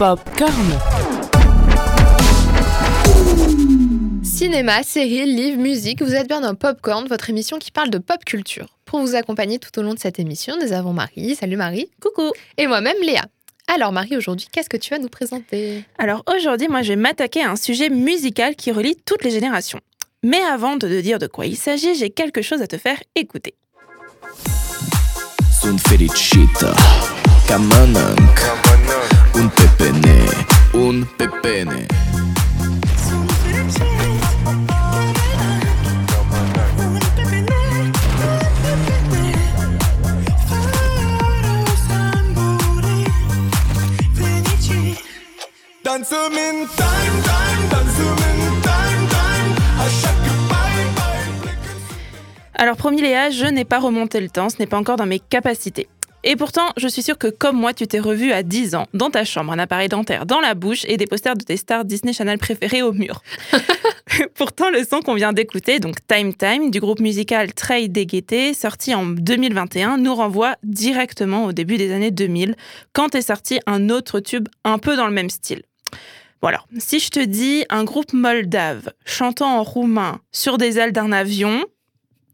Popcorn. Cinéma, séries, livres, musique, vous êtes bien dans Popcorn, votre émission qui parle de pop culture. Pour vous accompagner tout au long de cette émission, nous avons Marie. Salut Marie. Coucou. Et moi-même Léa. Alors Marie, aujourd'hui, qu'est-ce que tu vas nous présenter? Alors aujourd'hui, moi, je vais m'attaquer à un sujet musical qui relie toutes les générations. Mais avant de te dire de quoi il s'agit, j'ai quelque chose à te faire écouter. Un pepene Un pepene. Dansăm in time, time, dansăm in time, time Așa că bye, bye. Alors promis Léa, je n'ai pas remonté le temps, ce n'est pas encore dans mes capacités. Et pourtant, je suis sûre que comme moi, tu t'es revu à 10 ans, dans ta chambre, un appareil dentaire dans la bouche et des posters de tes stars Disney Channel préférés au mur. pourtant, le son qu'on vient d'écouter, donc Time Time, du groupe musical Trey Dégueté, sorti en 2021, nous renvoie directement au début des années 2000, quand est sorti un autre tube un peu dans le même style. Alors, si je te dis un groupe moldave chantant en roumain sur des ailes d'un avion,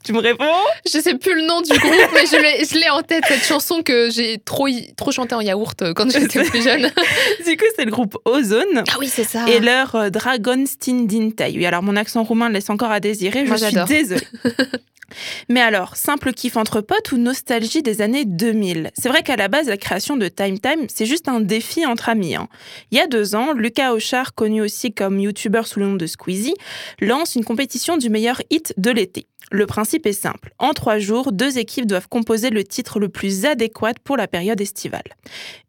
tu me réponds? Je sais plus le nom du groupe, mais je l'ai- je en tête, cette chanson que j'ai trop, trop chanté en yaourt euh, quand j'étais plus jeune. Du coup, c'est le groupe Ozone? Ah oui, c'est ça. Et leur euh, Dragon Stindintai. Oui, alors mon accent roumain laisse encore à désirer, je Moi, suis j'adore. désolée. Mais alors, simple kiff entre potes ou nostalgie des années 2000 C'est vrai qu'à la base, la création de Time Time, c'est juste un défi entre amis. hein. Il y a deux ans, Lucas Auchard, connu aussi comme youtubeur sous le nom de Squeezie, lance une compétition du meilleur hit de l'été. Le principe est simple. En trois jours, deux équipes doivent composer le titre le plus adéquat pour la période estivale.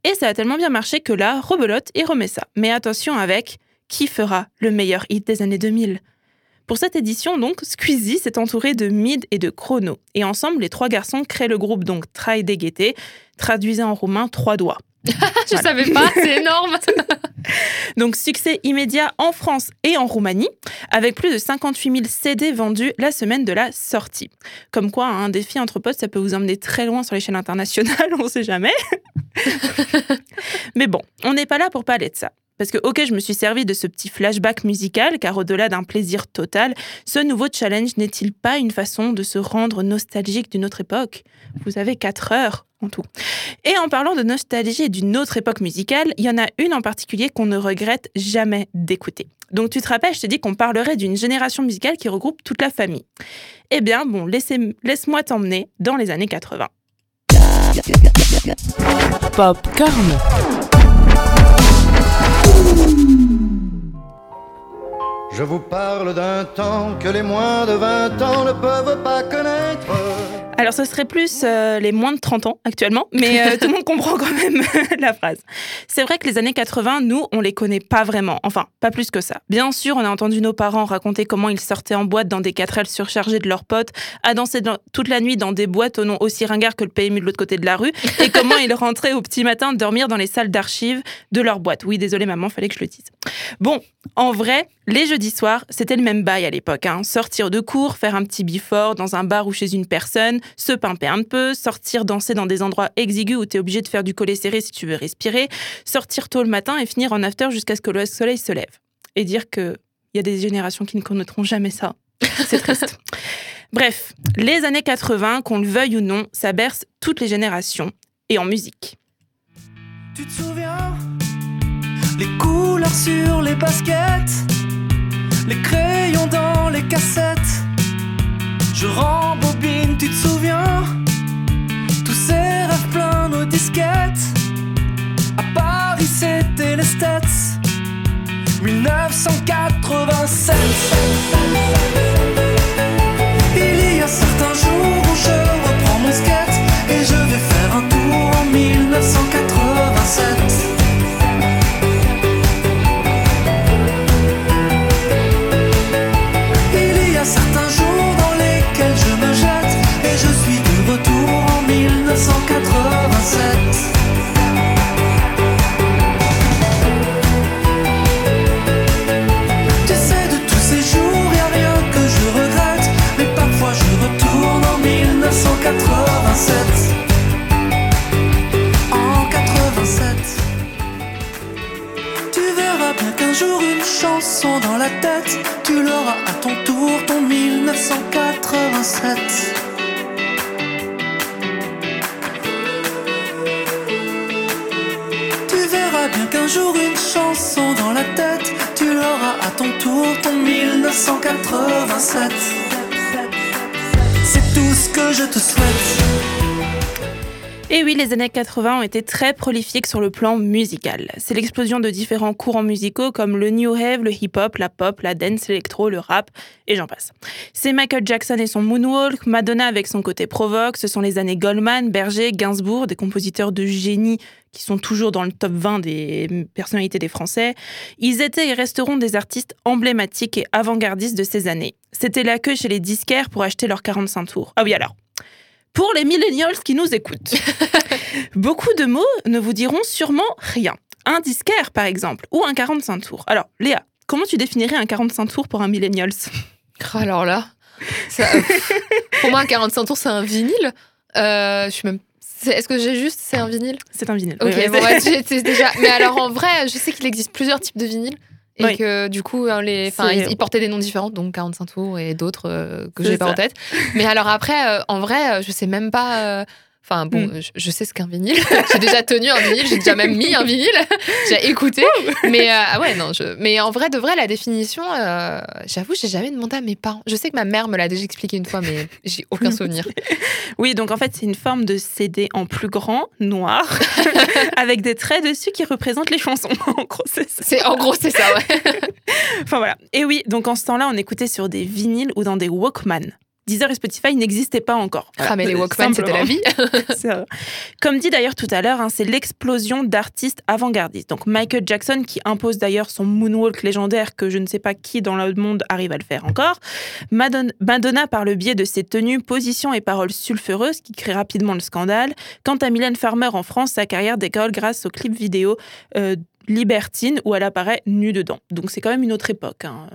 Et ça a tellement bien marché que là, rebelote et remet ça. Mais attention avec qui fera le meilleur hit des années 2000 Pour cette édition, donc, Squeezie s'est entouré de Mid et de Chrono. Et ensemble, les trois garçons créent le groupe donc Trai Dégueté, traduisait en roumain trois doigts. je savais pas, c'est énorme. Donc succès immédiat en France et en Roumanie, avec plus de 58 000 CD vendus la semaine de la sortie. Comme quoi, un défi entre potes, ça peut vous emmener très loin sur l'échelle internationale, on sait jamais. Mais bon, on n'est pas là pour parler de ça. Parce que, ok, je me suis servi de ce petit flashback musical, car au-delà d'un plaisir total, ce nouveau challenge n'est-il pas une façon de se rendre nostalgique d'une autre époque? Vous avez 4 heures en tout. Et en parlant de nostalgie d'une autre époque musicale, il y en a une en particulier qu'on ne regrette jamais d'écouter. Donc tu te rappelles, je te dis qu'on parlerait d'une génération musicale qui regroupe toute la famille. Eh bien, bon, laisse-moi t'emmener dans les années 80. Popcorn. Je vous parle d'un temps que les moins de 20 ans ne peuvent pas connaître. Alors ce serait plus euh, les moins de 30 ans actuellement, mais euh, tout le monde comprend quand même la phrase. C'est vrai que les années 80, nous, on les connaît pas vraiment. Enfin, pas plus que ça. Bien sûr, on a entendu nos parents raconter comment ils sortaient en boîte dans des 4L surchargés de leurs potes, à danser dans- toute la nuit dans des boîtes au nom aussi ringards que le PMU de l'autre côté de la rue, et comment ils rentraient au petit matin dormir dans les salles d'archives de leur boîte. Oui, désolé maman, fallait que je le dise. Bon, en vrai, les jeudis soirs, c'était le même bail à l'époque. hein. Sortir de cours, faire un petit before dans un bar ou chez une personne, se pimper un peu, sortir danser dans des endroits exigus où tu es obligé de faire du collet serré si tu veux respirer, sortir tôt le matin et finir en after jusqu'à ce que le soleil se lève. Et dire qu'il y a des générations qui ne connaîtront jamais ça. C'est triste. Bref, les années 80, qu'on le veuille ou non, ça berce toutes les générations et en musique. Tu te souviens? Les couleurs sur les baskets Les crayons dans les cassettes. Je rembobine, tu te souviens? Tous ces rêves pleins nos disquettes. À Paris c'était les Stats 1987 bien qu'un jour une chanson dans la tête, tu l'auras à ton tour, ton 1987. C'est tout ce que je te souhaite. Et oui, les années 80 ont été très prolifiques sur le plan musical. C'est l'explosion de différents courants musicaux comme le new wave, le hip-hop, la pop, la dance, l'électro, le rap, et j'en passe. C'est Michael Jackson et son moonwalk, Madonna avec son côté provoque, ce sont les années Goldman, Berger, Gainsbourg, des compositeurs de génie qui sont toujours dans le top 20 des personnalités des Français. Ils étaient et resteront des artistes emblématiques et avant-gardistes de ces années. C'était la queue chez les disquaires pour acheter leurs 45 tours. Ah oui alors, pour les millennials qui nous écoutent, beaucoup de mots ne vous diront sûrement rien. Un disquaire, par exemple, ou un 45 tours. Alors, Léa, comment tu définirais un 45 tours pour un millennials? Oh, Alors là, ça, euh, pour moi, un 45 tours, c'est un vinyle. Euh, je suis même. Est-ce que j'ai juste c'est un vinyle? C'est un vinyle. Ok, Oui, bon, ouais, déjà. Mais alors en vrai, je sais qu'il existe plusieurs types de vinyles. Et Oui. que du coup, hein, les, enfin, ils, ils portaient des noms différents, donc 45 tours et d'autres euh, que j'ai pas en tête. Mais alors après, euh, en vrai, euh, je sais même pas. Enfin bon, Mm. je, je sais ce qu'un vinyle. j'ai déjà tenu un vinyle, j'ai déjà même mis un vinyle, j'ai écouté. Mais euh, ah ouais, non. Je... Mais en vrai, de vrai, la définition, euh, j'avoue, j'ai jamais demandé à mes parents. Je sais que ma mère me l'a déjà expliqué une fois, mais j'ai aucun souvenir. Oui, donc en fait, c'est une forme de CD en plus grand, noir, avec des traits dessus qui représentent les chansons. En gros, c'est ça. C'est en gros, c'est ça, ouais. Enfin voilà. Et oui, donc en ce temps-là, on écoutait sur des vinyles ou dans des Walkman. Deezer et Spotify n'existaient pas encore. Ah mais les Euh, Walkman, c'était la vie. Comme dit d'ailleurs tout à l'heure, hein, c'est l'explosion d'artistes avant-gardistes. Donc Michael Jackson qui impose d'ailleurs son moonwalk légendaire que je ne sais pas qui dans le monde arrive à le faire encore. Madonna, Madonna par le biais de ses tenues, positions et paroles sulfureuses qui créent rapidement le scandale. Quant à Mylène Farmer en France, sa carrière décolle grâce au clip vidéo euh, Libertine où elle apparaît nue dedans. Donc c'est quand même une autre époque. hein.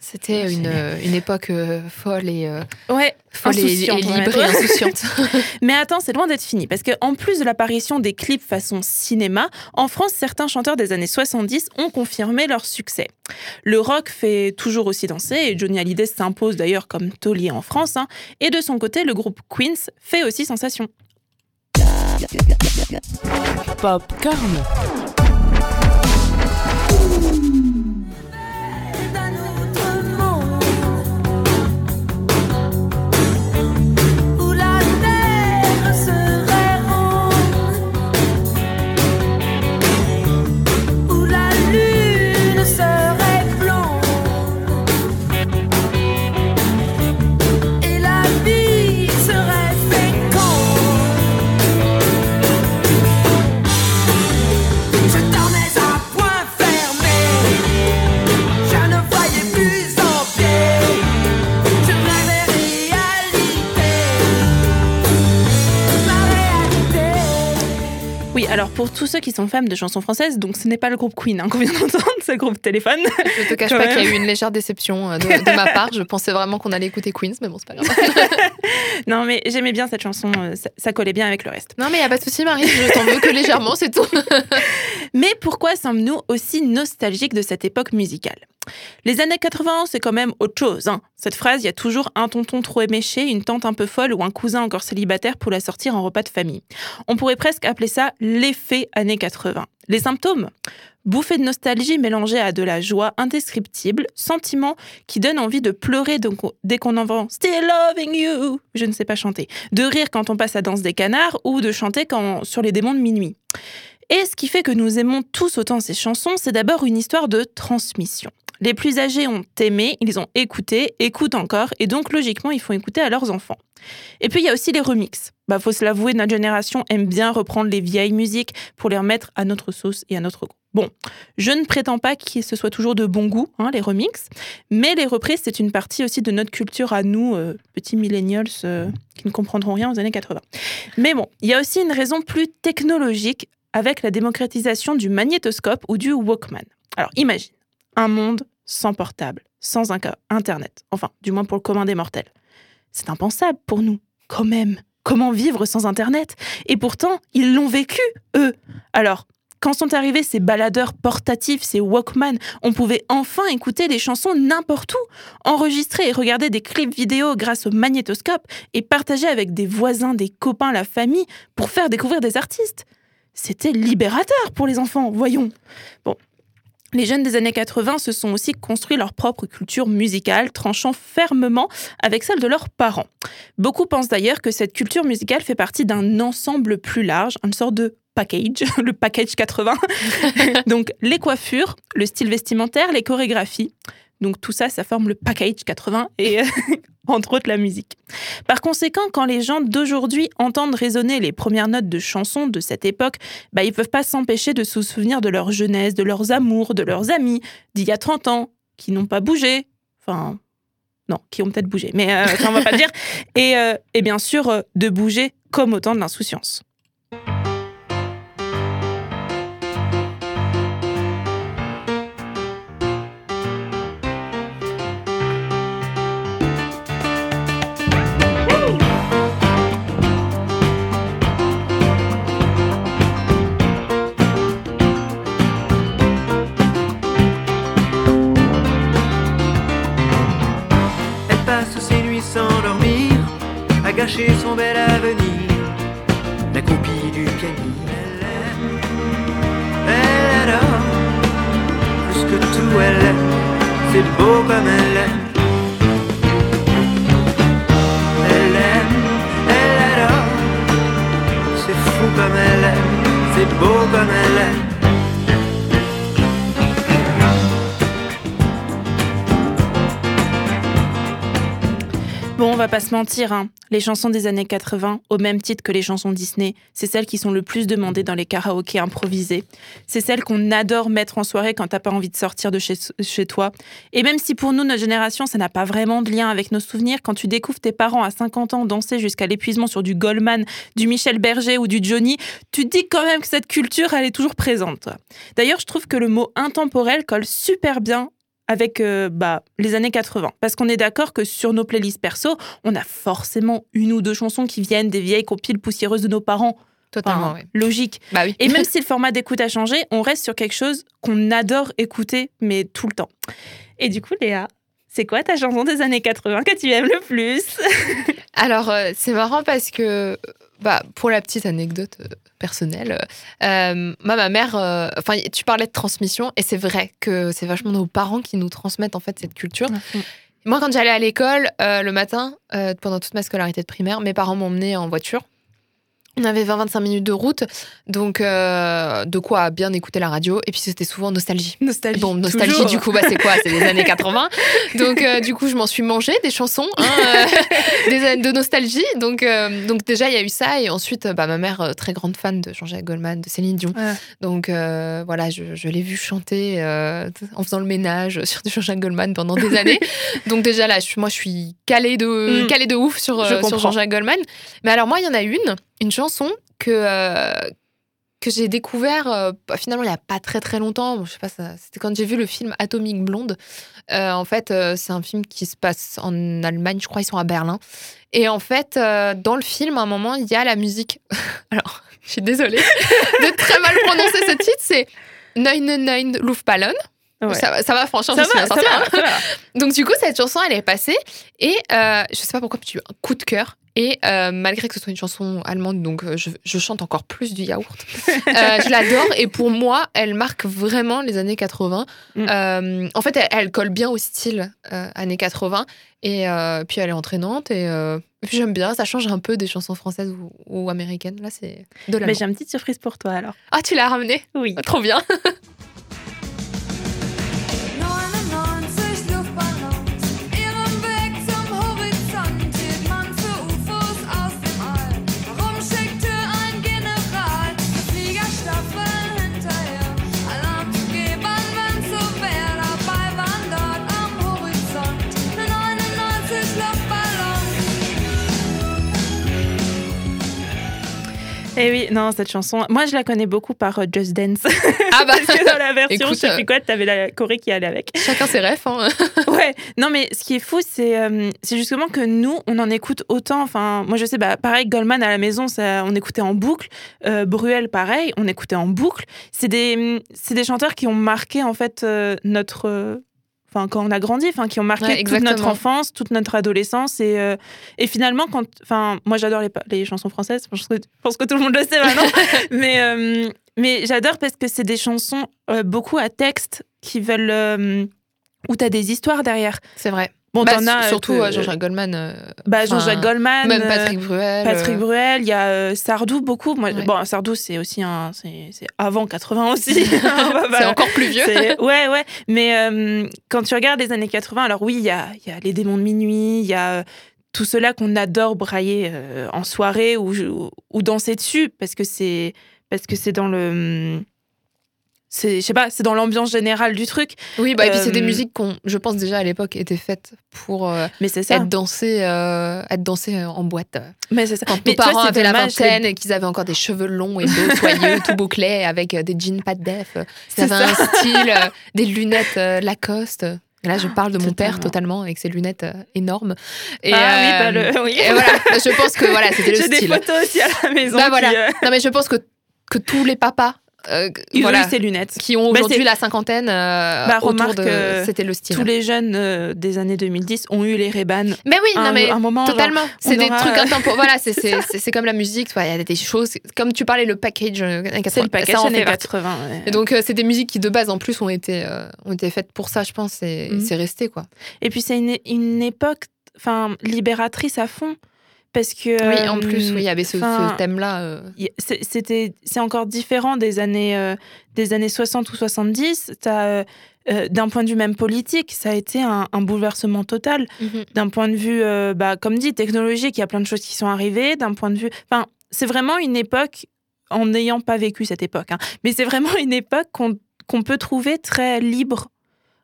C'était une, euh, une époque euh, folle et, euh, Ouais, folle et, libre et insouciante. Mais attends, c'est loin d'être fini, parce qu'en plus de l'apparition des clips façon cinéma, en France, certains chanteurs des années 70 ont confirmé leur succès. Le rock fait toujours aussi danser, et Johnny Hallyday s'impose d'ailleurs comme taulier en France, hein, et de son côté, le groupe Queens fait aussi sensation. Popcorn. D'un pour tous ceux qui sont fans de chansons françaises, donc ce n'est pas le groupe Queen hein, qu'on vient d'entendre, c'est le groupe Téléphone. Je te cache pas qu'il y a eu une légère déception euh, de, de ma part. Je pensais vraiment qu'on allait écouter Queens, mais bon, c'est pas grave. non, mais j'aimais bien cette chanson, euh, ça, ça collait bien avec le reste. Non, mais il y a pas de souci, Marie. Je t'en veux que légèrement, c'est tout. Mais pourquoi sommes-nous aussi nostalgiques de cette époque musicale? Les années 80, c'est quand même autre chose. hein. Cette phrase, il y a toujours un tonton trop éméché, une tante un peu folle ou un cousin encore célibataire pour la sortir en repas de famille. On pourrait presque appeler ça l'effet années 80. Les symptômes? Bouffée de nostalgie mélangée à de la joie indescriptible, sentiment qui donne envie de pleurer dès qu'on entend Still loving you, je ne sais pas chanter, de rire quand on passe à danse des canards ou de chanter sur les démons de minuit. Et ce qui fait que nous aimons tous autant ces chansons, c'est d'abord une histoire de transmission. Les plus âgés ont aimé, ils ont écouté, écoutent encore, et donc logiquement, ils font écouter à leurs enfants. Et puis il y a aussi les remixes. Bah, faut se l'avouer, notre génération aime bien reprendre les vieilles musiques pour les remettre à notre sauce et à notre goût. Bon, je ne prétends pas que ce soit toujours de bon goût, hein, les remixes, mais les reprises, c'est une partie aussi de notre culture à nous, euh, petits millennials euh, qui ne comprendront rien aux années 80. Mais bon, il y a aussi une raison plus technologique avec la démocratisation du magnétoscope ou du Walkman. Alors imagine, un monde sans portable, sans Internet, enfin, du moins pour le commun des mortels. C'est impensable pour nous, quand même. Comment vivre sans Internet? Et pourtant, ils l'ont vécu, eux. Alors, Quand sont arrivés ces baladeurs portatifs, ces Walkman, on pouvait enfin écouter des chansons n'importe où, enregistrer et regarder des clips vidéo grâce au magnétoscope et partager avec des voisins, des copains, la famille pour faire découvrir des artistes. C'était libérateur pour les enfants, voyons. Bon. Les jeunes des années 80 se sont aussi construits leur propre culture musicale, tranchant fermement avec celle de leurs parents. Beaucoup pensent d'ailleurs que cette culture musicale fait partie d'un ensemble plus large, une sorte de package, le package 80. Donc les coiffures, le style vestimentaire, les chorégraphies. Donc tout ça, ça forme le package 80 et entre autres la musique. Par conséquent, quand les gens d'aujourd'hui entendent résonner les premières notes de chansons de cette époque, bah, ils peuvent pas s'empêcher de se souvenir de leur jeunesse, de leurs amours, de leurs amis d'il y a 30 ans, qui n'ont pas bougé. Enfin, non, qui ont peut-être bougé, mais euh, ça on va pas le dire. Et, euh, et bien sûr, euh, de bouger comme au temps de l'insouciance. Pas se mentir, hein. les chansons des années 80, au même titre que les chansons Disney, c'est celles qui sont le plus demandées dans les karaokés improvisés. C'est celles qu'on adore mettre en soirée quand t'as pas envie de sortir de chez, chez toi. Et même si pour nous, notre génération, ça n'a pas vraiment de lien avec nos souvenirs, quand tu découvres tes parents à 50 ans danser jusqu'à l'épuisement sur du Goldman, du Michel Berger ou du Johnny, tu te dis quand même que cette culture, elle est toujours présente. D'ailleurs, je trouve que le mot intemporel colle super bien avec euh, bah, les années 80. Parce qu'on est d'accord que sur nos playlists perso, on a forcément une ou deux chansons qui viennent des vieilles compiles poussiéreuses de nos parents. Totalement, Enfin. Logique. Bah oui. Et même si le format d'écoute a changé, on reste sur quelque chose qu'on adore écouter, mais tout le temps. Et du coup, Léa, c'est quoi ta chanson des années 80 que tu aimes le plus? Alors, euh, c'est marrant parce que, bah, pour la petite anecdote personnelle, euh, moi, ma mère, euh, enfin, tu parlais de transmission, et c'est vrai que c'est vachement nos parents qui nous transmettent en fait cette culture. Moi, quand j'allais à l'école euh, le matin, pendant toute ma scolarité de primaire, mes parents m'emmenaient en voiture. On avait 20-25 minutes de route, donc euh, de quoi bien écouter la radio. Et puis c'était souvent nostalgie. Nostalgie. Bon, nostalgie, toujours. du coup, bah, c'est quoi? C'est les années 80. Donc, euh, du coup, je m'en suis mangé des chansons hein, euh, des années de nostalgie. Donc, donc déjà, il y a eu ça. Et ensuite, bah, ma mère, très grande fan de Jean-Jacques Goldman, de Céline Dion. Ouais. Donc, voilà, je, je l'ai vu chanter en faisant le ménage sur du Jean-Jacques Goldman pendant des années. donc, déjà, là, je, moi, je suis calée de, Mm. calée de ouf sur, Je sur. Jean-Jacques Goldman. Mais alors, moi, il y en a une, une chanson que. euh, que j'ai découvert euh, bah, finalement il n'y a pas très très longtemps. Je sais pas, c'était quand j'ai vu le film Atomic Blonde. Euh, en fait, c'est un film qui se passe en Allemagne, je crois, ils sont à Berlin. Et en fait, dans le film, à un moment, il y a la musique. Alors, je suis désolée de très mal prononcer ce titre, c'est Neun Neun Luftballon. Ouais. Ça, va- ça va, franchement, Ça va, ça va, va. Donc du coup, cette chanson, elle est passée et euh, je sais pas pourquoi, j'ai eu un coup de cœur. Et euh, malgré que ce soit une chanson allemande, donc euh, je, je chante encore plus du yaourt, euh, je l'adore. Et pour moi, elle marque vraiment les années 80. Mm. En fait, elle, elle colle bien au style années 80. Et puis elle est entraînante. Et, et puis j'aime bien, ça change un peu des chansons françaises ou, ou américaines. Là, c'est de la Mais j'ai une petite surprise pour toi alors. Ah, tu l'as ramené Oui. Trop bien 99 Luftballons. Et oui, non, cette chanson, moi je la connais beaucoup par euh, Just Dance. Ah bah, Parce que dans la version, Écoute, je sais euh, plus quoi, t'avais la choré qui allait avec. chacun ses rêves. Hein. Ouais, non, mais ce qui est fou, c'est euh, c'est justement que nous, on en écoute autant. Enfin, moi je sais, bah, pareil, Goldman à la maison, ça, on écoutait en boucle. Euh, Bruel, pareil, on écoutait en boucle. C'est des, des chanteurs qui ont marqué en fait euh, notre. Enfin, quand on a grandi, enfin, qui ont marqué Ouais, toute notre enfance, toute notre adolescence. Et, euh, et finalement, quand. Enfin, moi, j'adore les, les chansons françaises. Je pense, que, je pense que tout le monde le sait maintenant. mais euh, mais j'adore parce que c'est des chansons euh, beaucoup à texte qui veulent. où t'as des histoires derrière. C'est vrai. Bon, Bah, t'en as. euh, surtout que- euh, Jean-Jacques Goldman. euh, bah, Jean-Jacques Goldman. Même Patrick Bruel. Patrick Bruel, il y a Sardou beaucoup. Moi, Ouais. Bon, Sardou, c'est aussi un. C'est avant 80 aussi. C'est encore plus vieux. Ouais, ouais. Mais quand tu regardes les années 80, alors oui, il y a, y a Les démons de minuit, il y a tout cela qu'on adore brailler en soirée ou, ou, ou danser dessus parce que c'est parce que c'est dans le. C'est, je sais pas, c'est dans l'ambiance générale du truc. Oui, bah, et puis c'est des Euh, musiques qu'on, je pense déjà à l'époque, étaient faites pour euh, Mais c'est ça. être dansées, euh, être dansées euh, en boîte. Mais c'est ça. Quand Mais nos parents c'est avaient la vingtaine et qu'ils avaient encore des cheveux longs et beaux, soyeux, tout bouclés, avec des jeans pas de def. Ils avaient un style, des lunettes Lacoste. Là, je parle de mon père Totalement. avec ses lunettes énormes. Et, ah oui, bah, le, oui. et voilà, je pense que voilà, c'était le J'ai des style. photos aussi à la maison. Bah, qui, voilà. Non, mais je pense que, que tous les papas euh, ils ont voilà, eu ces lunettes. qui ont Bah, aujourd'hui c'est- la cinquantaine, euh, Bah, remarque, de. euh, C'était le style. Tous les jeunes euh, des années 2010 ont eu les Ray-Ban. Mais oui, un, non, mais un moment. Totalement. C'est des aura- trucs intemporels. Voilà, c'est- c'est c'est- c'est comme la musique. Il y a des choses. Comme tu parlais, le package. euh, années 80, c'est le package ça en années fait partie. 80. ouais. Et donc, euh, c'est des musiques qui, de base, en plus, ont été, euh, ont été faites pour ça, je pense. Et Mhm. c'est resté, quoi. Et puis c'est une, une époque enfin, libératrice à fond. Parce que. oui, en plus, oui, il y avait ce, ce enfin, thème-là. euh. C'était, c'est encore différent des années, euh, des années 60 ou 70. T'as, euh, euh, d'un point de vue même politique, ça a été un, un bouleversement total. d'un point de vue, bah, comme dit, technologique, il y a plein de choses qui sont arrivées. D'un point de vue. Enfin, c'est vraiment une époque, en n'ayant pas vécu cette époque, hein, mais c'est vraiment une époque qu'on qu'on peut trouver très libre.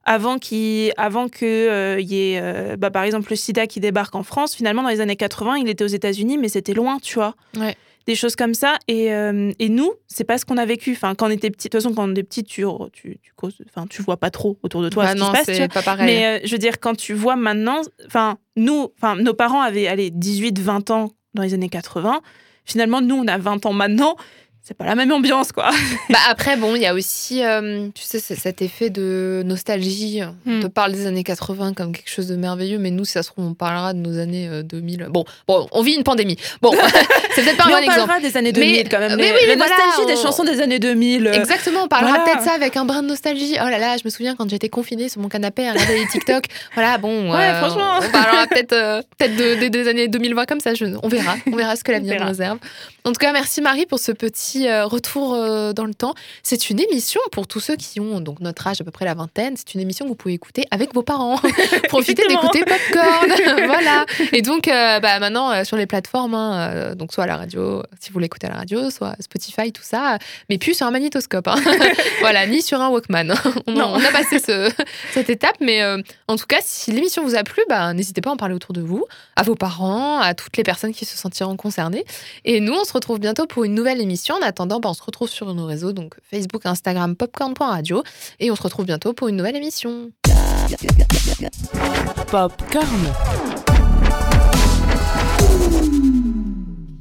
Avant, qu'il- avant que euh, y ait, euh, bah, par exemple, le sida qui débarque en France, finalement, dans les années 80, il était aux États-Unis, mais c'était loin, tu vois. Ouais. Des choses comme ça. Et, euh, et nous, c'est pas ce qu'on a vécu. Enfin, quand on était petit, de toute façon, quand on est petit, tu, tu, tu, enfin, tu vois pas trop autour de toi Bah ce qui non, se passe. tu pas pareil. Mais euh, je veux dire, quand tu vois maintenant, enfin, nous, enfin, nos parents avaient allez, 18, 20 ans dans les années 80. Finalement, nous, on a 20 ans maintenant. C'est pas la même ambiance, quoi. Bah après, bon, il y a aussi, euh, tu sais, cet effet de nostalgie. On Hmm. te parle des années 80 comme quelque chose de merveilleux, mais nous, si ça se trouve, on parlera de nos années euh, 2000. Bon, bon, on vit une pandémie. Bon, c'est peut-être pas un Mais bon on exemple. parlera des années Mais- 2000 quand même. mais les, oui, la voilà, nostalgie des on- chansons des années 2000. euh, Exactement, on parlera Voilà. peut-être ça avec un brin de nostalgie. Oh là là, je me souviens quand j'étais confinée sur mon canapé à regarder les TikTok. Voilà, bon. Ouais, euh, franchement. On parlera peut-être euh, de- de- des années 2020 comme ça. je- on verra. On verra ce que l'avenir nous réserve. En tout cas, merci Marie pour ce petit euh, retour euh, dans le temps. C'est une émission pour tous ceux qui ont donc notre âge, à peu près la vingtaine. C'est une émission que vous pouvez écouter avec vos parents. Profitez d'écouter Popcorn. voilà. Et donc, euh, bah, maintenant, euh, sur les plateformes, hein, euh, donc soit à la radio, si vous l'écoutez à la radio, soit Spotify, tout ça, mais plus sur un magnétoscope. hein. voilà, ni sur un Walkman. on, Non. on a passé ce- cette étape, mais en tout cas, si l'émission vous a plu, bah, n'hésitez pas à en parler autour de vous, à vos parents, à toutes les personnes qui se sentiront concernées. Et nous, on se retrouve bientôt pour une nouvelle émission. En attendant, bah, on se retrouve sur nos réseaux, donc Facebook, Instagram, popcorn.radio, et on se retrouve bientôt pour une nouvelle émission. Popcorn.